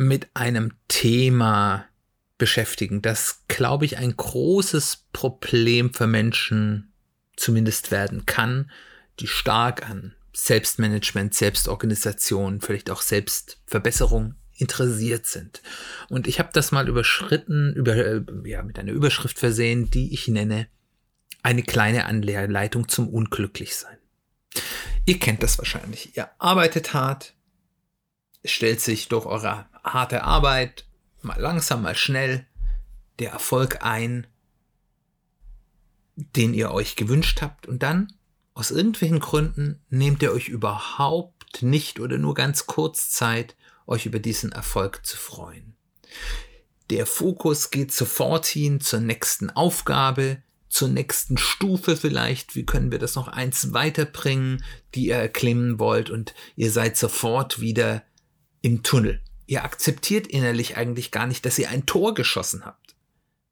mit einem Thema beschäftigen, das, glaube ich, ein großes Problem für Menschen zumindest werden kann, die stark an Selbstmanagement, Selbstorganisation, vielleicht auch Selbstverbesserung interessiert sind. Und ich habe das mal überschritten, über, äh, ja, mit einer Überschrift versehen, die ich nenne eine kleine Anleitung zum Unglücklichsein. Ihr kennt das wahrscheinlich. Ihr arbeitet hart, stellt sich durch eure harte Arbeit mal langsam, mal schnell der Erfolg ein, den ihr euch gewünscht habt und dann aus irgendwelchen Gründen nehmt ihr euch überhaupt nicht oder nur ganz kurz Zeit, euch über diesen Erfolg zu freuen. Der Fokus geht sofort hin zur nächsten Aufgabe, zur nächsten Stufe vielleicht, wie können wir das noch eins weiterbringen, die ihr erklimmen wollt und ihr seid sofort wieder im Tunnel. Ihr akzeptiert innerlich eigentlich gar nicht, dass ihr ein Tor geschossen habt,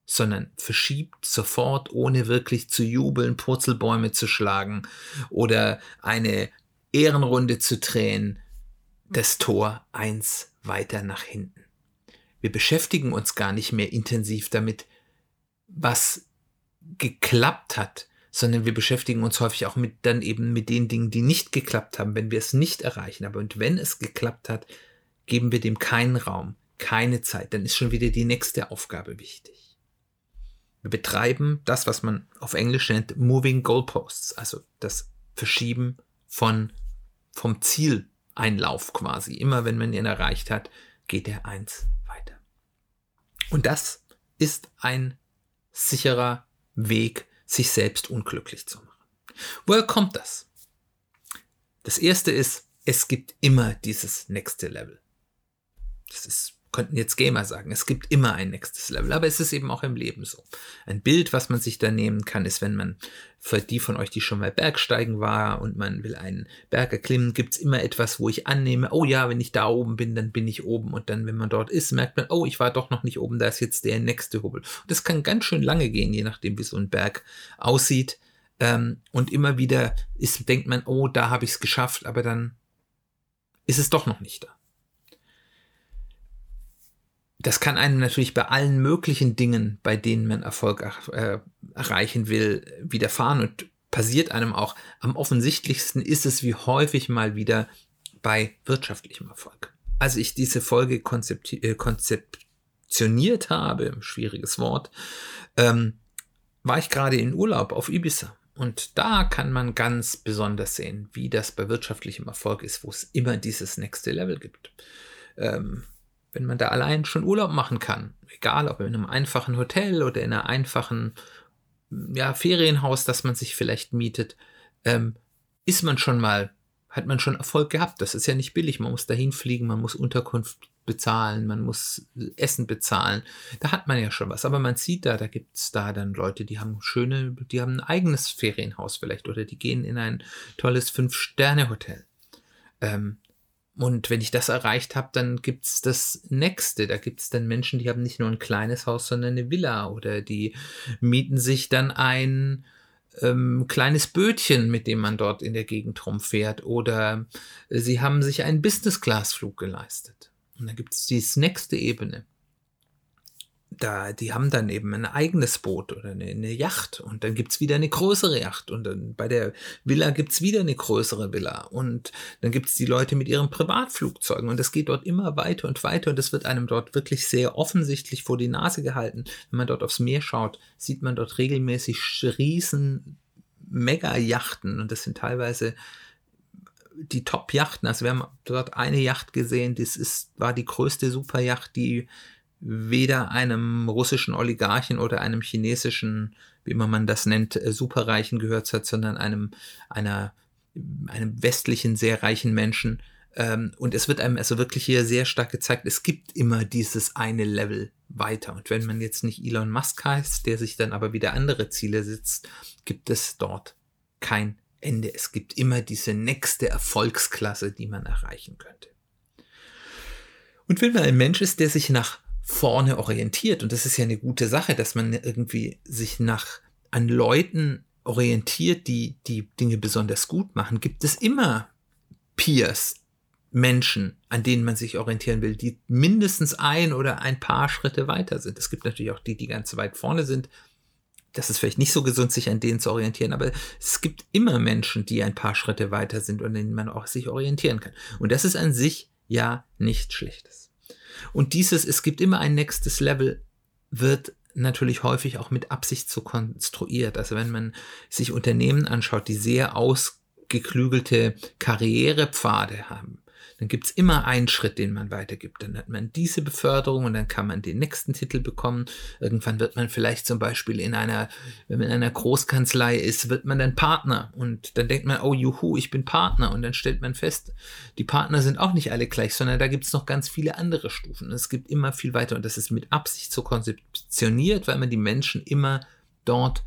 sondern verschiebt sofort, ohne wirklich zu jubeln, Purzelbäume zu schlagen oder eine Ehrenrunde zu drehen, das Tor eins weiter nach hinten. Wir beschäftigen uns gar nicht mehr intensiv damit, was geklappt hat, sondern wir beschäftigen uns häufig auch mit dann eben mit den Dingen, die nicht geklappt haben, wenn wir es nicht erreichen. Aber und wenn es geklappt hat, geben wir dem keinen Raum, keine Zeit, dann ist schon wieder die nächste Aufgabe wichtig. Wir betreiben das, was man auf Englisch nennt Moving Goalposts, also das Verschieben von vom Zieleinlauf quasi. Immer wenn man ihn erreicht hat, geht er eins weiter. Und das ist ein sicherer Weg, sich selbst unglücklich zu machen. Woher kommt das? Das erste ist, es gibt immer dieses nächste Level. Das ist könnten jetzt Gamer sagen, es gibt immer ein nächstes Level, aber es ist eben auch im Leben so. Ein Bild, was man sich da nehmen kann, ist, wenn man für die von euch, die schon mal Bergsteigen war und man will einen Berg erklimmen, gibt es immer etwas, wo ich annehme, oh ja, wenn ich da oben bin, dann bin ich oben und dann, wenn man dort ist, merkt man, oh, ich war doch noch nicht oben, da ist jetzt der nächste Hubbel. Und das kann ganz schön lange gehen, je nachdem, wie so ein Berg aussieht. Ähm, und immer wieder ist, denkt man, oh, da habe ich es geschafft, aber dann ist es doch noch nicht da das kann einem natürlich bei allen möglichen Dingen, bei denen man Erfolg äh, erreichen will, widerfahren und passiert einem auch. Am offensichtlichsten ist es wie häufig mal wieder bei wirtschaftlichem Erfolg. Als ich diese Folge äh, konzeptioniert habe, schwieriges Wort, ähm, war ich gerade in Urlaub auf Ibiza. Und da kann man ganz besonders sehen, wie das bei wirtschaftlichem Erfolg ist, wo es immer dieses nächste Level gibt. Ähm, wenn man da allein schon Urlaub machen kann, egal ob in einem einfachen Hotel oder in einem einfachen ja, Ferienhaus, das man sich vielleicht mietet, ähm, ist man schon mal, hat man schon Erfolg gehabt. Das ist ja nicht billig. Man muss dahin fliegen, man muss Unterkunft bezahlen, man muss Essen bezahlen. Da hat man ja schon was. Aber man sieht da, da gibt es da dann Leute, die haben schöne, die haben ein eigenes Ferienhaus vielleicht oder die gehen in ein tolles Fünf-Sterne-Hotel. Ähm, und wenn ich das erreicht habe, dann gibt's das nächste. Da gibt's dann Menschen, die haben nicht nur ein kleines Haus, sondern eine Villa oder die mieten sich dann ein ähm, kleines Bötchen, mit dem man dort in der Gegend rumfährt. Oder sie haben sich einen Business-Class-Flug geleistet. Und dann gibt's die nächste Ebene da, die haben dann eben ein eigenes Boot oder eine, eine Yacht und dann gibt's wieder eine größere Yacht und dann bei der Villa gibt's wieder eine größere Villa und dann gibt's die Leute mit ihren Privatflugzeugen und es geht dort immer weiter und weiter und es wird einem dort wirklich sehr offensichtlich vor die Nase gehalten. Wenn man dort aufs Meer schaut, sieht man dort regelmäßig riesen Mega-Yachten und das sind teilweise die Top-Yachten. Also wir haben dort eine Yacht gesehen, das ist, war die größte Superyacht, die weder einem russischen Oligarchen oder einem chinesischen, wie man das nennt, äh, Superreichen gehört hat, sondern einem, einer, einem westlichen, sehr reichen Menschen. Ähm, und es wird einem also wirklich hier sehr stark gezeigt, es gibt immer dieses eine Level weiter. Und wenn man jetzt nicht Elon Musk heißt, der sich dann aber wieder andere Ziele setzt, gibt es dort kein Ende. Es gibt immer diese nächste Erfolgsklasse, die man erreichen könnte. Und wenn man ein Mensch ist, der sich nach vorne orientiert, und das ist ja eine gute Sache, dass man irgendwie sich nach an Leuten orientiert, die die Dinge besonders gut machen, gibt es immer Peers, Menschen, an denen man sich orientieren will, die mindestens ein oder ein paar Schritte weiter sind. Es gibt natürlich auch die, die ganz weit vorne sind. Das ist vielleicht nicht so gesund, sich an denen zu orientieren, aber es gibt immer Menschen, die ein paar Schritte weiter sind und an denen man auch sich orientieren kann. Und das ist an sich ja nichts Schlechtes. Und dieses, es gibt immer ein nächstes Level, wird natürlich häufig auch mit Absicht so konstruiert. Also wenn man sich Unternehmen anschaut, die sehr ausgeklügelte Karrierepfade haben, dann gibt's immer einen Schritt, den man weitergibt. Dann hat man diese Beförderung und dann kann man den nächsten Titel bekommen. Irgendwann wird man vielleicht zum Beispiel in einer, wenn man in einer Großkanzlei ist, wird man dann Partner und dann denkt man, oh juhu, ich bin Partner und dann stellt man fest, die Partner sind auch nicht alle gleich, sondern da gibt's noch ganz viele andere Stufen. Es gibt immer viel weiter und das ist mit Absicht so konzeptioniert, weil man die Menschen immer dort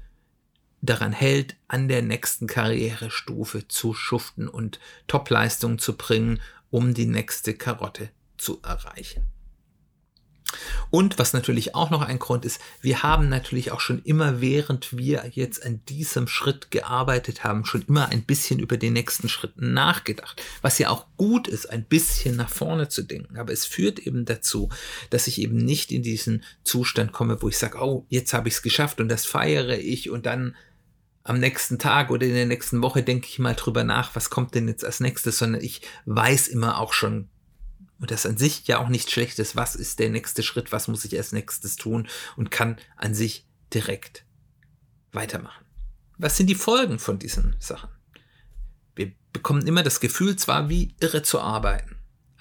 daran hält, an der nächsten Karrierestufe zu schuften und Topleistungen zu bringen um die nächste Karotte zu erreichen. Und was natürlich auch noch ein Grund ist, wir haben natürlich auch schon immer, während wir jetzt an diesem Schritt gearbeitet haben, schon immer ein bisschen über den nächsten Schritt nachgedacht. Was ja auch gut ist, ein bisschen nach vorne zu denken. Aber es führt eben dazu, dass ich eben nicht in diesen Zustand komme, wo ich sage, oh, jetzt habe ich es geschafft und das feiere ich und dann am nächsten Tag oder in der nächsten Woche denke ich mal drüber nach, was kommt denn jetzt als nächstes, sondern ich weiß immer auch schon, und das an sich ja auch nicht schlecht ist, was ist der nächste Schritt, was muss ich als nächstes tun und kann an sich direkt weitermachen. Was sind die Folgen von diesen Sachen? Wir bekommen immer das Gefühl, zwar wie irre zu arbeiten,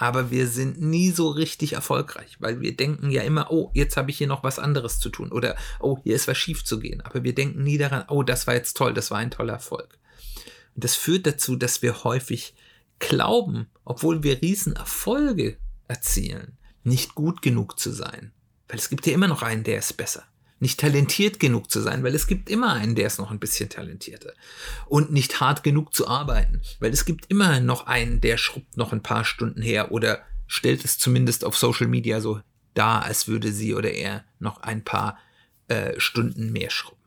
aber wir sind nie so richtig erfolgreich, weil wir denken ja immer, oh, jetzt habe ich hier noch was anderes zu tun oder oh, hier ist was schief zu gehen, aber wir denken nie daran, oh, das war jetzt toll, das war ein toller Erfolg. Und das führt dazu, dass wir häufig glauben, obwohl wir Riesenerfolge erzielen, nicht gut genug zu sein, weil es gibt ja immer noch einen, der ist besser nicht talentiert genug zu sein, weil es gibt immer einen, der ist noch ein bisschen talentierter. Und nicht hart genug zu arbeiten, weil es gibt immer noch einen, der schrubbt noch ein paar Stunden her oder stellt es zumindest auf Social Media so dar, als würde sie oder er noch ein paar äh, Stunden mehr schrubben.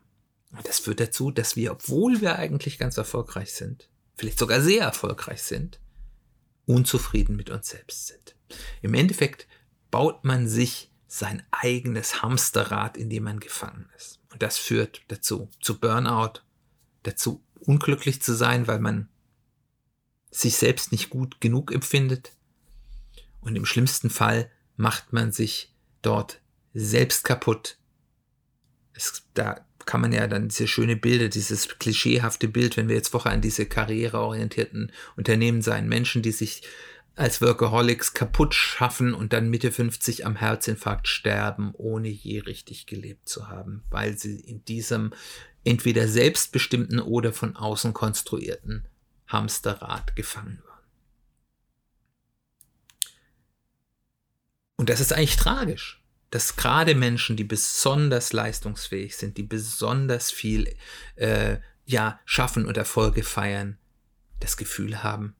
Und das führt dazu, dass wir, obwohl wir eigentlich ganz erfolgreich sind, vielleicht sogar sehr erfolgreich sind, unzufrieden mit uns selbst sind. Im Endeffekt baut man sich sein eigenes Hamsterrad, in dem man gefangen ist. Und das führt dazu, zu Burnout, dazu unglücklich zu sein, weil man sich selbst nicht gut genug empfindet. Und im schlimmsten Fall macht man sich dort selbst kaputt. Es, da kann man ja dann diese schöne Bilder, dieses klischeehafte Bild, wenn wir jetzt Woche an diese karriereorientierten Unternehmen sein, Menschen, die sich als Workaholics kaputt schaffen und dann Mitte 50 am Herzinfarkt sterben, ohne je richtig gelebt zu haben, weil sie in diesem entweder selbstbestimmten oder von außen konstruierten Hamsterrad gefangen waren. Und das ist eigentlich tragisch, dass gerade Menschen, die besonders leistungsfähig sind, die besonders viel äh, ja, schaffen und Erfolge feiern, das Gefühl haben,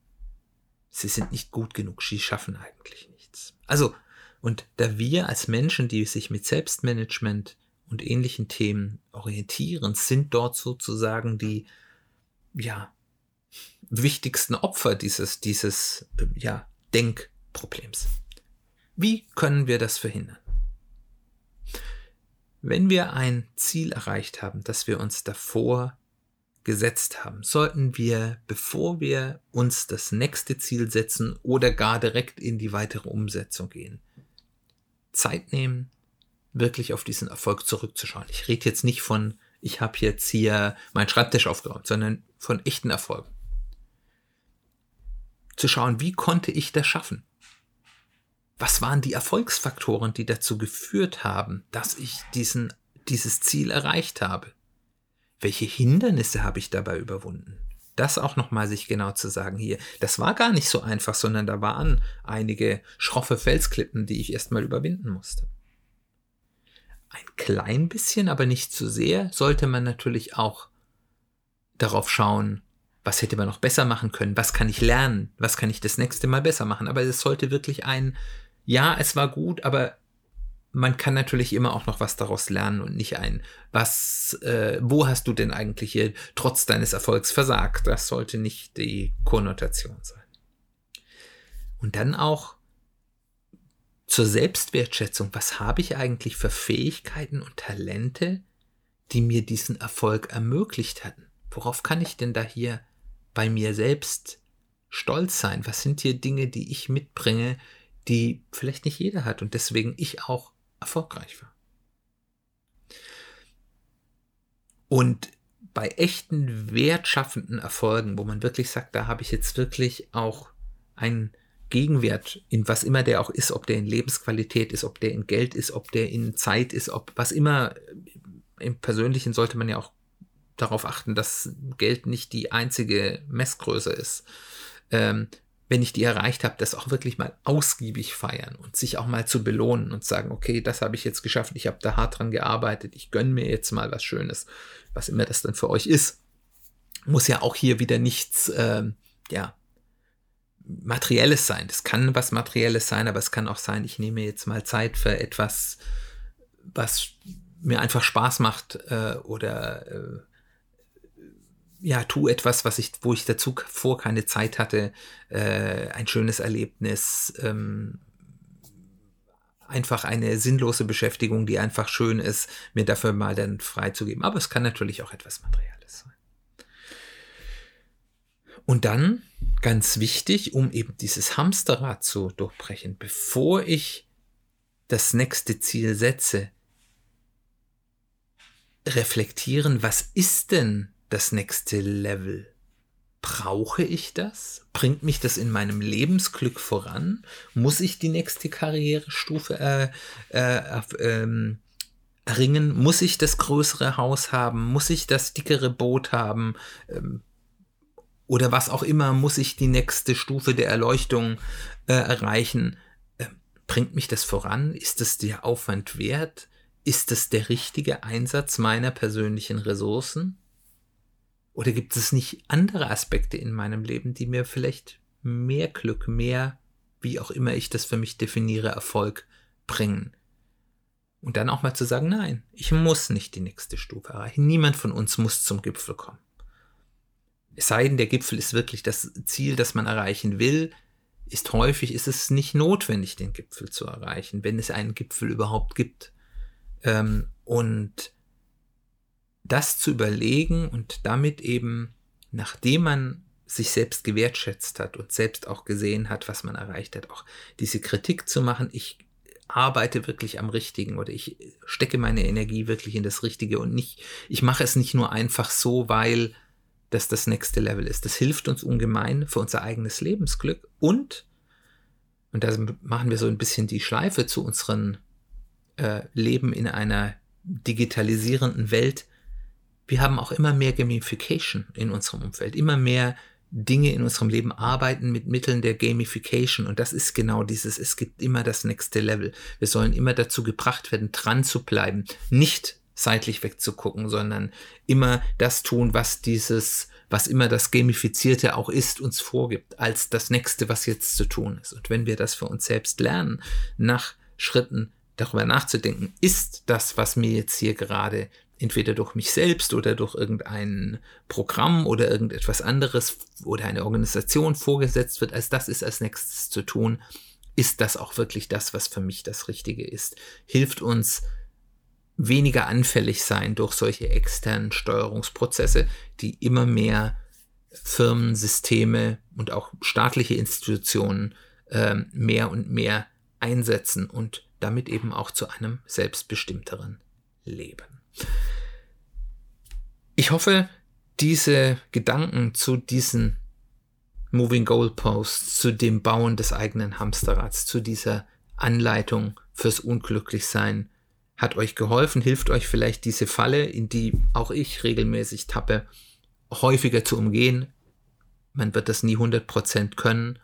sie sind nicht gut genug, sie schaffen eigentlich nichts. Also, und da wir als Menschen, die sich mit Selbstmanagement und ähnlichen Themen orientieren, sind dort sozusagen die, ja, wichtigsten Opfer dieses, dieses, ja, Denkproblems. Wie können wir das verhindern? Wenn wir ein Ziel erreicht haben, das wir uns davor gesetzt haben, sollten wir, bevor wir uns das nächste Ziel setzen oder gar direkt in die weitere Umsetzung gehen, Zeit nehmen, wirklich auf diesen Erfolg zurückzuschauen. Ich rede jetzt nicht von, ich habe jetzt hier meinen Schreibtisch aufgeräumt, sondern von echten Erfolgen. Zu schauen, wie konnte ich das schaffen? Was waren die Erfolgsfaktoren, die dazu geführt haben, dass ich diesen, dieses Ziel erreicht habe? Welche Hindernisse habe ich dabei überwunden? das auch nochmal sich genau zu sagen hier. Das war gar nicht so einfach, sondern da waren einige schroffe Felsklippen, die ich erstmal überwinden musste. Ein klein bisschen, aber nicht zu sehr, sollte man natürlich auch darauf schauen, was hätte man noch besser machen können, was kann ich lernen, was kann ich das nächste Mal besser machen. Aber es sollte wirklich ein, ja, es war gut, aber man kann natürlich immer auch noch was daraus lernen und nicht ein, was, äh, wo hast du denn eigentlich hier trotz deines Erfolgs versagt? Das sollte nicht die Konnotation sein. Und dann auch zur Selbstwertschätzung. Was habe ich eigentlich für Fähigkeiten und Talente, die mir diesen Erfolg ermöglicht hatten? Worauf kann ich denn da hier bei mir selbst stolz sein? Was sind hier Dinge, die ich mitbringe, die vielleicht nicht jeder hat und deswegen ich auch erfolgreich war? Und bei echten wertschaffenden Erfolgen, wo man wirklich sagt, da habe ich jetzt wirklich auch einen Gegenwert, in was immer der auch ist, ob der in Lebensqualität ist, ob der in Geld ist, ob der in Zeit ist, ob was immer im Persönlichen sollte man ja auch darauf achten, dass Geld nicht die einzige Messgröße ist. Ähm, wenn ich die erreicht habe, das auch wirklich mal ausgiebig feiern und sich auch mal zu belohnen und sagen, okay, das habe ich jetzt geschafft, ich habe da hart dran gearbeitet, ich gönne mir jetzt mal was Schönes, was immer das dann für euch ist. Muss ja auch hier wieder nichts, ähm, ja, Materielles sein. Das kann was Materielles sein, aber es kann auch sein, ich nehme jetzt mal Zeit für etwas, was mir einfach Spaß macht äh, oder äh, ja, tu etwas, was ich, wo ich dazu vor keine Zeit hatte, äh, ein schönes Erlebnis, ähm, einfach eine sinnlose Beschäftigung, die einfach schön ist, mir dafür mal dann freizugeben. Aber es kann natürlich auch etwas Materielles sein. Und dann, ganz wichtig, um eben dieses Hamsterrad zu durchbrechen, bevor ich das nächste Ziel setze, reflektieren, was ist denn das nächste Level? Brauche ich das? Bringt mich das in meinem Lebensglück voran? Muss ich die nächste Karrierestufe äh, äh, ähm, erringen? Muss ich das größere Haus haben? Muss ich das dickere Boot haben? Ähm, oder was auch immer, muss ich die nächste Stufe der Erleuchtung äh, erreichen? Äh, bringt mich das voran? Ist es der Aufwand wert? Ist es der richtige Einsatz meiner persönlichen Ressourcen? Oder gibt es nicht andere Aspekte in meinem Leben, die mir vielleicht mehr Glück, mehr, wie auch immer ich das für mich definiere, Erfolg bringen? Und dann auch mal zu sagen, nein, ich muss nicht die nächste Stufe erreichen. Niemand von uns muss zum Gipfel kommen. Es sei denn, der Gipfel ist wirklich das Ziel, das man erreichen will, ist häufig, ist es nicht notwendig, den Gipfel zu erreichen, wenn es einen Gipfel überhaupt gibt. Ähm, und das zu überlegen und damit eben, nachdem man sich selbst gewertschätzt hat und selbst auch gesehen hat, was man erreicht hat, auch diese Kritik zu machen, ich arbeite wirklich am Richtigen oder ich stecke meine Energie wirklich in das Richtige und nicht, ich mache es nicht nur einfach so, weil das das nächste Level ist. Das hilft uns ungemein für unser eigenes Lebensglück und, und da machen wir so ein bisschen die Schleife zu unserem äh, Leben in einer digitalisierenden Welt, wir haben auch immer mehr Gamification in unserem Umfeld, immer mehr Dinge in unserem Leben arbeiten mit Mitteln der Gamification. Und das ist genau dieses, es gibt immer das nächste Level. Wir sollen immer dazu gebracht werden, dran zu bleiben, nicht seitlich wegzugucken, sondern immer das tun, was dieses, was immer das Gamifizierte auch ist, uns vorgibt, als das nächste, was jetzt zu tun ist. Und wenn wir das für uns selbst lernen, nach Schritten darüber nachzudenken, ist das, was mir jetzt hier gerade entweder durch mich selbst oder durch irgendein Programm oder irgendetwas anderes oder eine Organisation vorgesetzt wird, als das ist als nächstes zu tun, ist das auch wirklich das, was für mich das Richtige ist. Hilft uns weniger anfällig sein durch solche externen Steuerungsprozesse, die immer mehr Firmen, Systeme und auch staatliche Institutionen äh, mehr und mehr einsetzen und damit eben auch zu einem selbstbestimmteren Leben. Ich hoffe, diese Gedanken zu diesen Moving Goalposts, zu dem Bauen des eigenen Hamsterrads, zu dieser Anleitung fürs Unglücklichsein hat euch geholfen, hilft euch vielleicht diese Falle, in die auch ich regelmäßig tappe, häufiger zu umgehen, man wird das nie 100% können.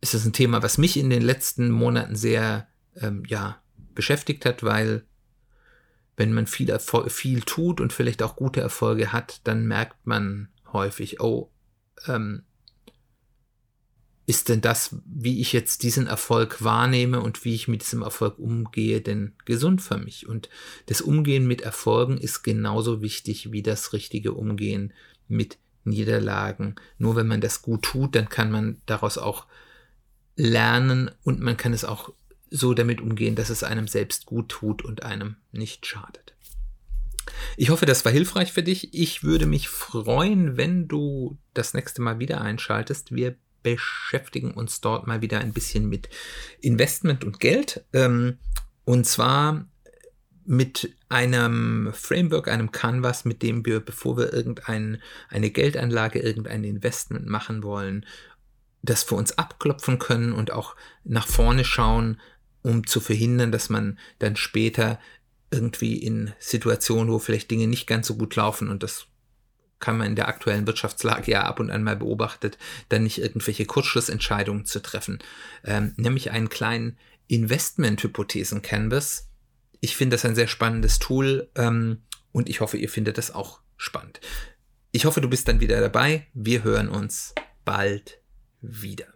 Es ist ein Thema, was mich in den letzten Monaten sehr ähm, ja, beschäftigt hat, weil wenn man viel, Erfol viel tut und vielleicht auch gute Erfolge hat, dann merkt man häufig, oh, ähm, ist denn das, wie ich jetzt diesen Erfolg wahrnehme und wie ich mit diesem Erfolg umgehe, denn gesund für mich? Und das Umgehen mit Erfolgen ist genauso wichtig wie das richtige Umgehen mit Niederlagen. Nur wenn man das gut tut, dann kann man daraus auch lernen und man kann es auch so damit umgehen, dass es einem selbst gut tut und einem nicht schadet. Ich hoffe, das war hilfreich für dich. Ich würde mich freuen, wenn du das nächste Mal wieder einschaltest. Wir beschäftigen uns dort mal wieder ein bisschen mit Investment und Geld. Ähm, und zwar mit einem Framework, einem Canvas, mit dem wir, bevor wir irgendeine eine Geldanlage, irgendein Investment machen wollen, das für uns abklopfen können und auch nach vorne schauen, um zu verhindern, dass man dann später irgendwie in Situationen, wo vielleicht Dinge nicht ganz so gut laufen und das kann man in der aktuellen Wirtschaftslage ja ab und an mal beobachtet, dann nicht irgendwelche Kurzschlussentscheidungen zu treffen. Ähm, nämlich einen kleinen Investment-Hypothesen-Canvas. Ich finde das ein sehr spannendes Tool ähm, und ich hoffe, ihr findet das auch spannend. Ich hoffe, du bist dann wieder dabei. Wir hören uns bald wieder.